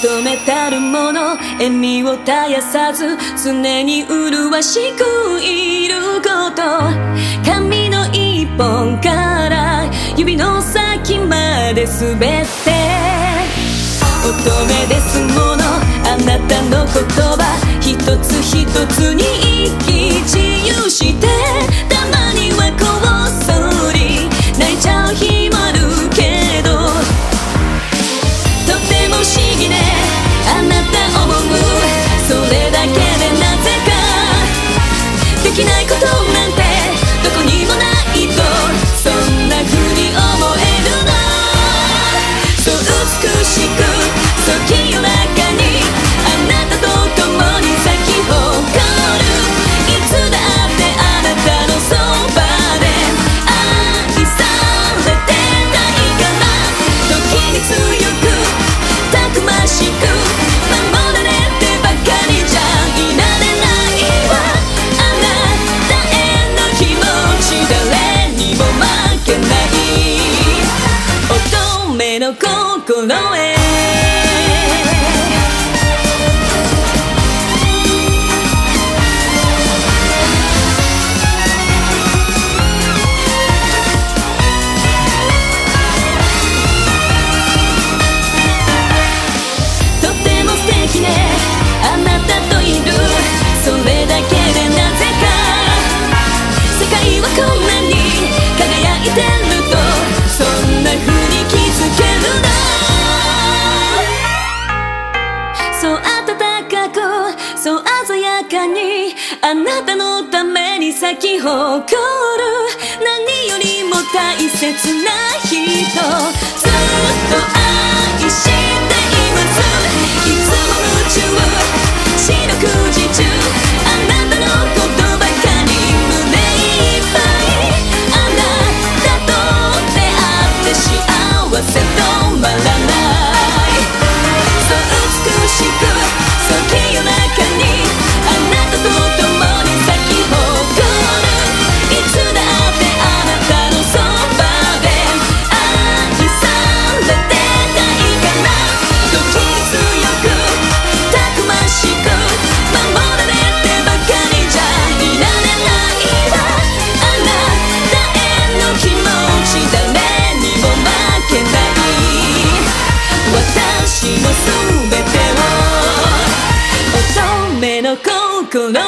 求めたるもの笑みを絶やさず常に麗しくいること髪の一本から指の先まで全て。乙女ですものあなたの言葉。一つ一つに生きかできないことの心へ中にあなたのために咲き誇る何よりも大切な人ずっと愛していますいつも夢中四六時中あなたのことばかり胸いっぱいあなたと出会って幸せと笑うこの